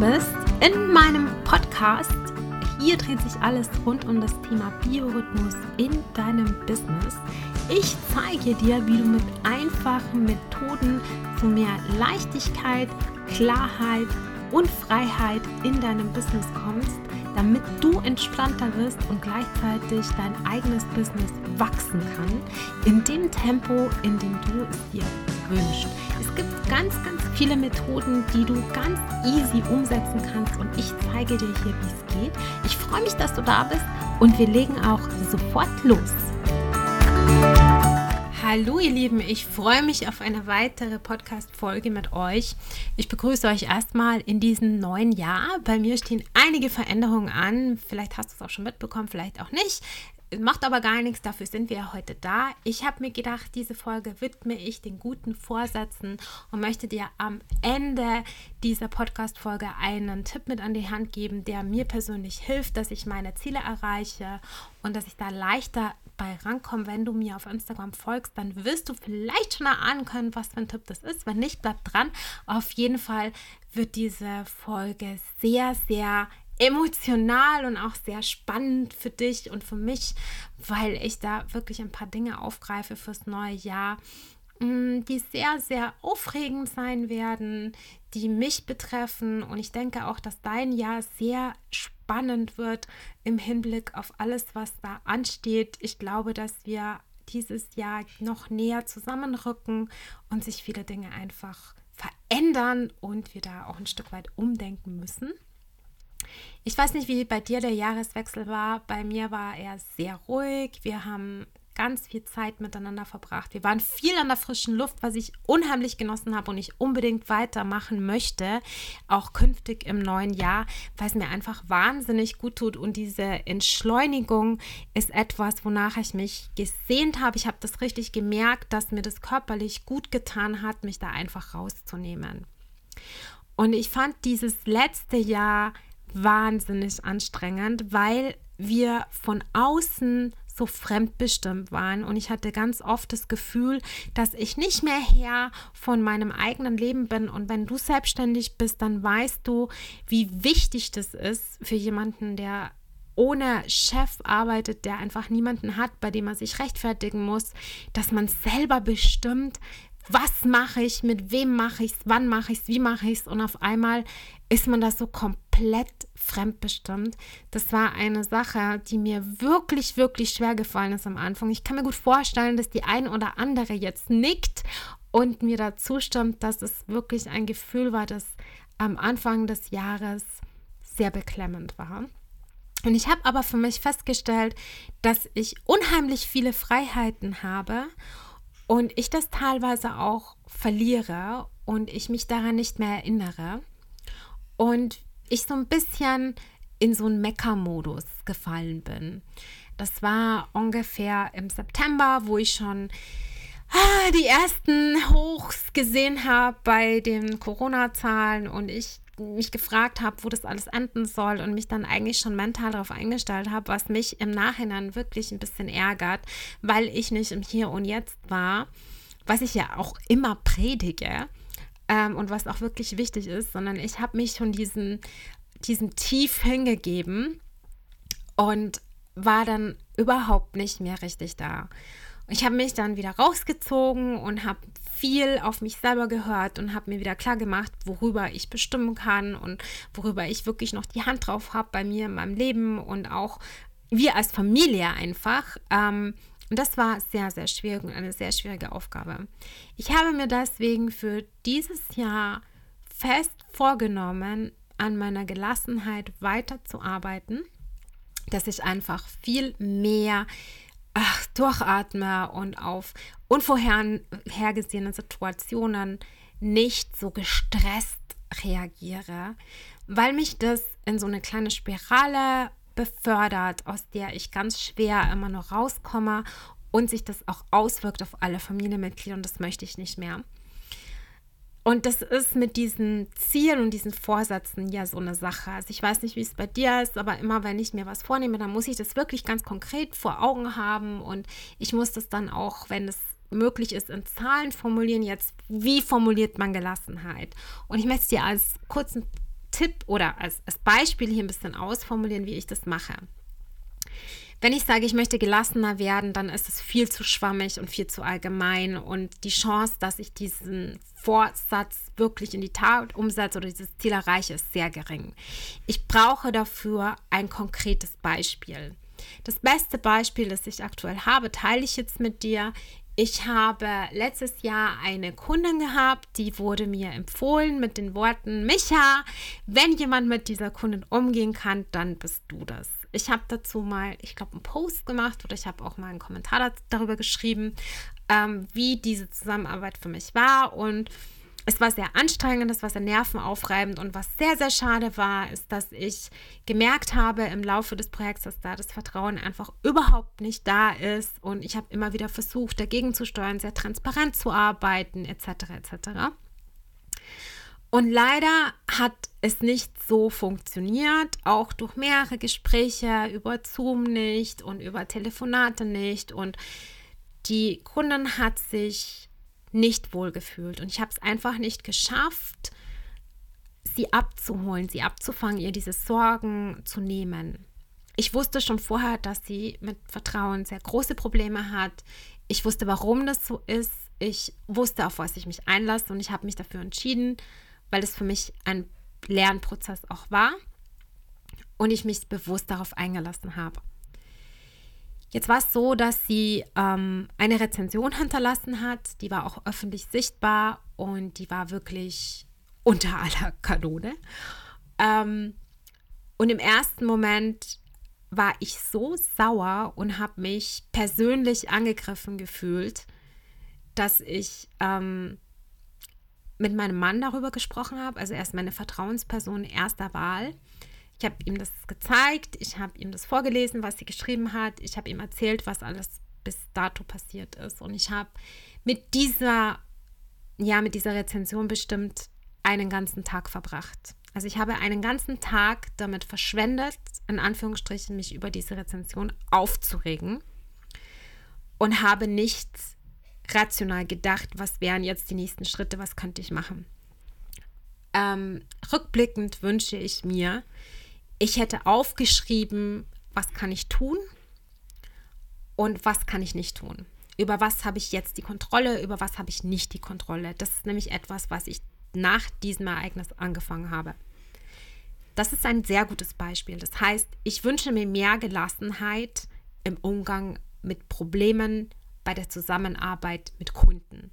bist in meinem Podcast. Hier dreht sich alles rund um das Thema Biorhythmus in deinem Business. Ich zeige dir, wie du mit einfachen Methoden zu mehr Leichtigkeit, Klarheit und Freiheit in deinem Business kommst, damit du entspannter wirst und gleichzeitig dein eigenes Business wachsen kann, in dem Tempo, in dem du es dir wünschst. Es gibt ganz, ganz viele Methoden, die du ganz easy umsetzen kannst und ich zeige dir hier, wie es geht. Ich freue mich, dass du da bist und wir legen auch sofort los. Hallo ihr Lieben, ich freue mich auf eine weitere Podcast-Folge mit euch. Ich begrüße euch erstmal in diesem neuen Jahr. Bei mir stehen einige Veränderungen an. Vielleicht hast du es auch schon mitbekommen, vielleicht auch nicht. Macht aber gar nichts, dafür sind wir ja heute da. Ich habe mir gedacht, diese Folge widme ich den guten Vorsätzen und möchte dir am Ende dieser Podcast-Folge einen Tipp mit an die Hand geben, der mir persönlich hilft, dass ich meine Ziele erreiche und dass ich da leichter bei rankomme. Wenn du mir auf Instagram folgst, dann wirst du vielleicht schon erahnen können, was für ein Tipp das ist. Wenn nicht, bleib dran. Auf jeden Fall wird diese Folge sehr, sehr emotional und auch sehr spannend für dich und für mich, weil ich da wirklich ein paar Dinge aufgreife fürs neue Jahr, mm, die sehr, sehr aufregend sein werden, die mich betreffen. Und ich denke auch, dass dein Jahr sehr spannend wird im Hinblick auf alles, was da ansteht. Ich glaube, dass wir dieses Jahr noch näher zusammenrücken und sich viele Dinge einfach verändern und wir da auch ein Stück weit umdenken müssen. Ich weiß nicht, wie bei dir der Jahreswechsel war. Bei mir war er sehr ruhig. Wir haben ganz viel Zeit miteinander verbracht. Wir waren viel an der frischen Luft, was ich unheimlich genossen habe und ich unbedingt weitermachen möchte, auch künftig im neuen Jahr, weil es mir einfach wahnsinnig gut tut und diese Entschleunigung ist etwas, wonach ich mich gesehnt habe. Ich habe das richtig gemerkt, dass mir das körperlich gut getan hat, mich da einfach rauszunehmen. Und ich fand dieses letzte Jahr wahnsinnig anstrengend, weil wir von außen so fremdbestimmt waren. Und ich hatte ganz oft das Gefühl, dass ich nicht mehr Herr von meinem eigenen Leben bin. Und wenn du selbstständig bist, dann weißt du, wie wichtig das ist für jemanden, der ohne Chef arbeitet, der einfach niemanden hat, bei dem er sich rechtfertigen muss, dass man selber bestimmt, was mache ich, mit wem mache ich es, wann mache ich es, wie mache ich es und auf einmal ist man da so komplett fremdbestimmt. Das war eine Sache, die mir wirklich, wirklich schwer gefallen ist am Anfang. Ich kann mir gut vorstellen, dass die ein oder andere jetzt nickt und mir da zustimmt, dass es wirklich ein Gefühl war, das am Anfang des Jahres sehr beklemmend war. Und ich habe aber für mich festgestellt, dass ich unheimlich viele Freiheiten habe und ich das teilweise auch verliere und ich mich daran nicht mehr erinnere und ich so ein bisschen in so einen Mecker-Modus gefallen bin. Das war ungefähr im September, wo ich schon ah, die ersten Hochs gesehen habe bei den Corona-Zahlen und ich mich gefragt habe, wo das alles enden soll und mich dann eigentlich schon mental darauf eingestellt habe, was mich im Nachhinein wirklich ein bisschen ärgert, weil ich nicht im Hier und Jetzt war, was ich ja auch immer predige ähm, und was auch wirklich wichtig ist, sondern ich habe mich schon diesen, diesem Tief hingegeben und war dann überhaupt nicht mehr richtig da. Ich habe mich dann wieder rausgezogen und habe viel auf mich selber gehört und habe mir wieder klar gemacht, worüber ich bestimmen kann und worüber ich wirklich noch die Hand drauf habe bei mir in meinem Leben und auch wir als Familie einfach. Ähm, und das war sehr, sehr schwierig und eine sehr schwierige Aufgabe. Ich habe mir deswegen für dieses Jahr fest vorgenommen, an meiner Gelassenheit weiterzuarbeiten, dass ich einfach viel mehr ach, durchatme und auf unvorhergesehene Situationen nicht so gestresst reagiere, weil mich das in so eine kleine Spirale befördert, aus der ich ganz schwer immer noch rauskomme und sich das auch auswirkt auf alle Familienmitglieder und das möchte ich nicht mehr. Und das ist mit diesen Zielen und diesen Vorsätzen ja so eine Sache. Also ich weiß nicht, wie es bei dir ist, aber immer wenn ich mir was vornehme, dann muss ich das wirklich ganz konkret vor Augen haben und ich muss das dann auch, wenn es möglich ist, in Zahlen formulieren. Jetzt, wie formuliert man Gelassenheit? Und ich möchte es dir als kurzen Tipp oder als, als Beispiel hier ein bisschen ausformulieren, wie ich das mache. Wenn ich sage, ich möchte gelassener werden, dann ist es viel zu schwammig und viel zu allgemein und die Chance, dass ich diesen Vorsatz wirklich in die Tat umsetze oder dieses Ziel erreiche, ist sehr gering. Ich brauche dafür ein konkretes Beispiel. Das beste Beispiel, das ich aktuell habe, teile ich jetzt mit dir. Ich habe letztes Jahr eine Kundin gehabt, die wurde mir empfohlen mit den Worten, Micha, wenn jemand mit dieser Kundin umgehen kann, dann bist du das. Ich habe dazu mal, ich glaube, einen Post gemacht oder ich habe auch mal einen Kommentar darüber geschrieben, ähm, wie diese Zusammenarbeit für mich war und es war sehr anstrengend, es war sehr nervenaufreibend und was sehr, sehr schade war, ist, dass ich gemerkt habe im Laufe des Projekts, dass da das Vertrauen einfach überhaupt nicht da ist und ich habe immer wieder versucht, dagegen zu steuern, sehr transparent zu arbeiten, etc. etc. Und leider hat es nicht so funktioniert, auch durch mehrere Gespräche über Zoom nicht und über Telefonate nicht und die Kundin hat sich nicht wohlgefühlt. Und ich habe es einfach nicht geschafft, sie abzuholen, sie abzufangen, ihr diese Sorgen zu nehmen. Ich wusste schon vorher, dass sie mit Vertrauen sehr große Probleme hat. Ich wusste, warum das so ist. Ich wusste, auf was ich mich einlasse und ich habe mich dafür entschieden, weil es für mich ein Lernprozess auch war und ich mich bewusst darauf eingelassen habe. Jetzt war es so, dass sie ähm, eine Rezension hinterlassen hat, die war auch öffentlich sichtbar und die war wirklich unter aller Kanone. Ähm, und im ersten Moment war ich so sauer und habe mich persönlich angegriffen gefühlt, dass ich ähm, mit meinem Mann darüber gesprochen habe. Also er ist meine Vertrauensperson erster Wahl. Ich habe ihm das gezeigt, ich habe ihm das vorgelesen, was sie geschrieben hat, ich habe ihm erzählt, was alles bis dato passiert ist. Und ich habe mit dieser, ja, mit dieser Rezension bestimmt einen ganzen Tag verbracht. Also ich habe einen ganzen Tag damit verschwendet, in Anführungsstrichen, mich über diese Rezension aufzuregen und habe nicht rational gedacht, was wären jetzt die nächsten Schritte, was könnte ich machen. Ähm, rückblickend wünsche ich mir, ich hätte aufgeschrieben, was kann ich tun und was kann ich nicht tun. Über was habe ich jetzt die Kontrolle, über was habe ich nicht die Kontrolle. Das ist nämlich etwas, was ich nach diesem Ereignis angefangen habe. Das ist ein sehr gutes Beispiel. Das heißt, ich wünsche mir mehr Gelassenheit im Umgang mit Problemen bei der Zusammenarbeit mit Kunden.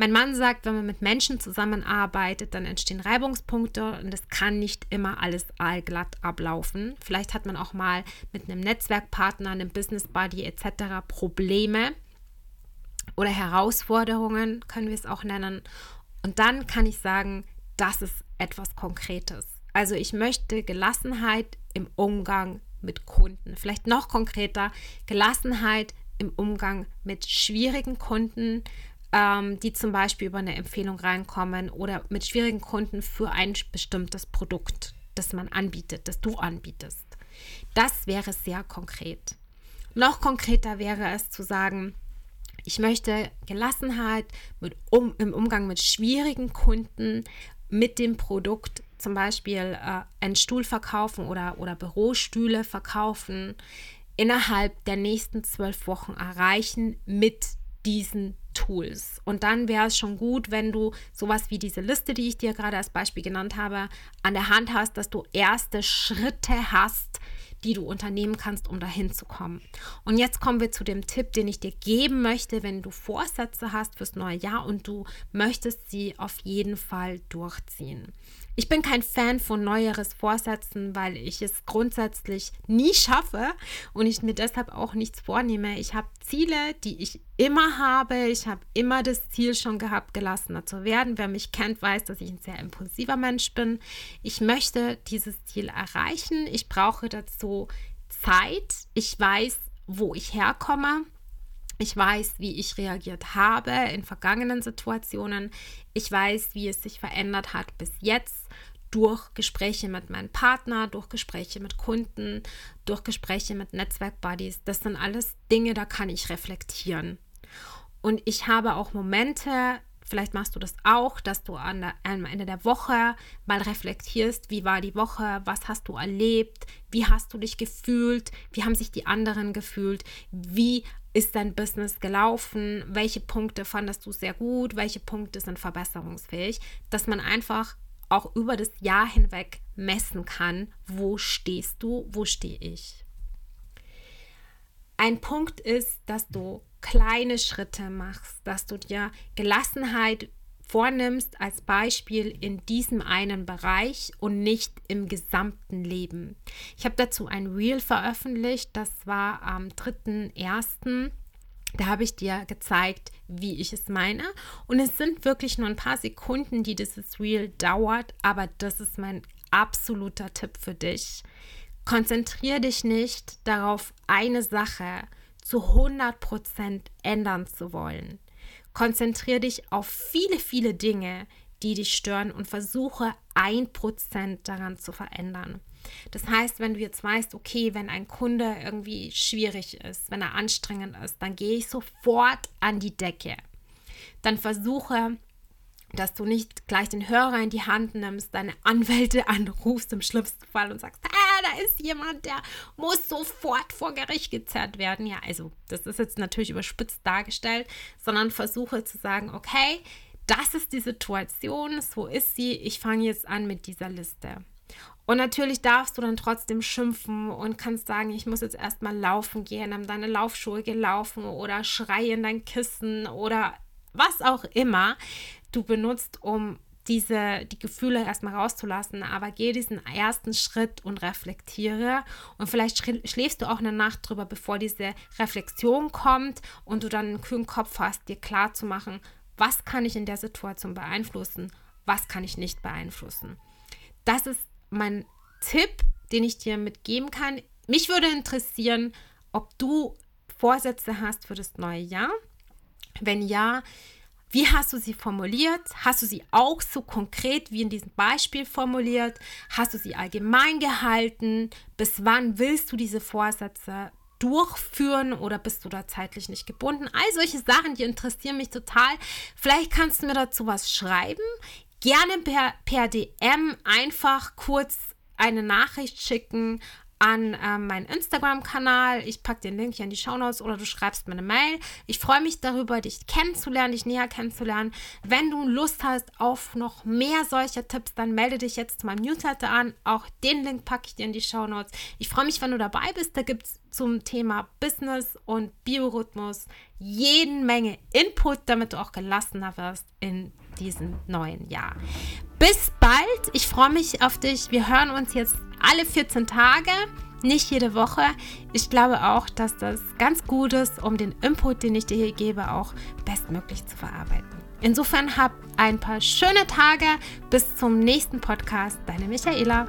Mein Mann sagt, wenn man mit Menschen zusammenarbeitet, dann entstehen Reibungspunkte und es kann nicht immer alles allglatt ablaufen. Vielleicht hat man auch mal mit einem Netzwerkpartner, einem Business Buddy etc. Probleme oder Herausforderungen, können wir es auch nennen. Und dann kann ich sagen, das ist etwas Konkretes. Also ich möchte Gelassenheit im Umgang mit Kunden. Vielleicht noch konkreter, Gelassenheit im Umgang mit schwierigen Kunden, ähm, die zum Beispiel über eine Empfehlung reinkommen oder mit schwierigen Kunden für ein bestimmtes Produkt, das man anbietet, das du anbietest. Das wäre sehr konkret. Noch konkreter wäre es zu sagen, ich möchte Gelassenheit mit um, im Umgang mit schwierigen Kunden, mit dem Produkt, zum Beispiel äh, einen Stuhl verkaufen oder, oder Bürostühle verkaufen, innerhalb der nächsten zwölf Wochen erreichen mit diesen Tools. Und dann wäre es schon gut, wenn du sowas wie diese Liste, die ich dir gerade als Beispiel genannt habe, an der Hand hast, dass du erste Schritte hast, die du unternehmen kannst, um dahin zu kommen. Und jetzt kommen wir zu dem Tipp, den ich dir geben möchte, wenn du Vorsätze hast fürs neue Jahr und du möchtest sie auf jeden Fall durchziehen. Ich bin kein Fan von neueres Vorsätzen, weil ich es grundsätzlich nie schaffe und ich mir deshalb auch nichts vornehme. Ich habe Ziele, die ich immer habe. Ich habe immer das Ziel schon gehabt, gelassener zu werden. Wer mich kennt, weiß, dass ich ein sehr impulsiver Mensch bin. Ich möchte dieses Ziel erreichen. Ich brauche dazu Zeit. Ich weiß, wo ich herkomme. Ich weiß, wie ich reagiert habe in vergangenen Situationen. Ich weiß, wie es sich verändert hat bis jetzt durch Gespräche mit meinem Partner, durch Gespräche mit Kunden, durch Gespräche mit Netzwerkbuddies. Das sind alles Dinge, da kann ich reflektieren. Und ich habe auch Momente Vielleicht machst du das auch, dass du an der, am Ende der Woche mal reflektierst, wie war die Woche, was hast du erlebt, wie hast du dich gefühlt, wie haben sich die anderen gefühlt, wie ist dein Business gelaufen, welche Punkte fandest du sehr gut, welche Punkte sind verbesserungsfähig, dass man einfach auch über das Jahr hinweg messen kann, wo stehst du, wo stehe ich. Ein Punkt ist, dass du kleine Schritte machst, dass du dir Gelassenheit vornimmst als Beispiel in diesem einen Bereich und nicht im gesamten Leben. Ich habe dazu ein Reel veröffentlicht, das war am 3.1. Da habe ich dir gezeigt, wie ich es meine. Und es sind wirklich nur ein paar Sekunden, die dieses Reel dauert, aber das ist mein absoluter Tipp für dich. Konzentriere dich nicht darauf, eine Sache zu 100% ändern zu wollen. Konzentriere dich auf viele, viele Dinge, die dich stören und versuche 1% daran zu verändern. Das heißt, wenn du jetzt weißt, okay, wenn ein Kunde irgendwie schwierig ist, wenn er anstrengend ist, dann gehe ich sofort an die Decke. Dann versuche dass du nicht gleich den Hörer in die Hand nimmst, deine Anwälte anrufst im schlimmsten Fall und sagst, da ist jemand, der muss sofort vor Gericht gezerrt werden. Ja, also das ist jetzt natürlich überspitzt dargestellt, sondern versuche zu sagen, okay, das ist die Situation, so ist sie, ich fange jetzt an mit dieser Liste. Und natürlich darfst du dann trotzdem schimpfen und kannst sagen, ich muss jetzt erstmal laufen gehen, haben deine Laufschuhe gelaufen oder schreien dein Kissen oder was auch immer du benutzt, um diese, die Gefühle erstmal rauszulassen, aber geh diesen ersten Schritt und reflektiere. Und vielleicht schläfst du auch eine Nacht drüber, bevor diese Reflexion kommt und du dann einen kühlen Kopf hast, dir klar zu machen, was kann ich in der Situation beeinflussen, was kann ich nicht beeinflussen. Das ist mein Tipp, den ich dir mitgeben kann. Mich würde interessieren, ob du Vorsätze hast für das neue Jahr. Wenn ja, wie hast du sie formuliert? Hast du sie auch so konkret wie in diesem Beispiel formuliert? Hast du sie allgemein gehalten? Bis wann willst du diese Vorsätze durchführen oder bist du da zeitlich nicht gebunden? All solche Sachen, die interessieren mich total. Vielleicht kannst du mir dazu was schreiben. Gerne per, per DM einfach kurz eine Nachricht schicken an äh, meinen Instagram-Kanal. Ich packe den Link hier in die Shownotes oder du schreibst mir eine Mail. Ich freue mich darüber, dich kennenzulernen, dich näher kennenzulernen. Wenn du Lust hast auf noch mehr solcher Tipps, dann melde dich jetzt zu meinem Newsletter an. Auch den Link packe ich dir in die Shownotes. Ich freue mich, wenn du dabei bist. Da gibt es zum Thema Business und Biorhythmus jeden Menge Input, damit du auch gelassener wirst in diesem neuen Jahr. Bis bald. Ich freue mich auf dich. Wir hören uns jetzt alle 14 Tage, nicht jede Woche. Ich glaube auch, dass das ganz gut ist, um den Input, den ich dir hier gebe, auch bestmöglich zu verarbeiten. Insofern hab ein paar schöne Tage. Bis zum nächsten Podcast. Deine Michaela.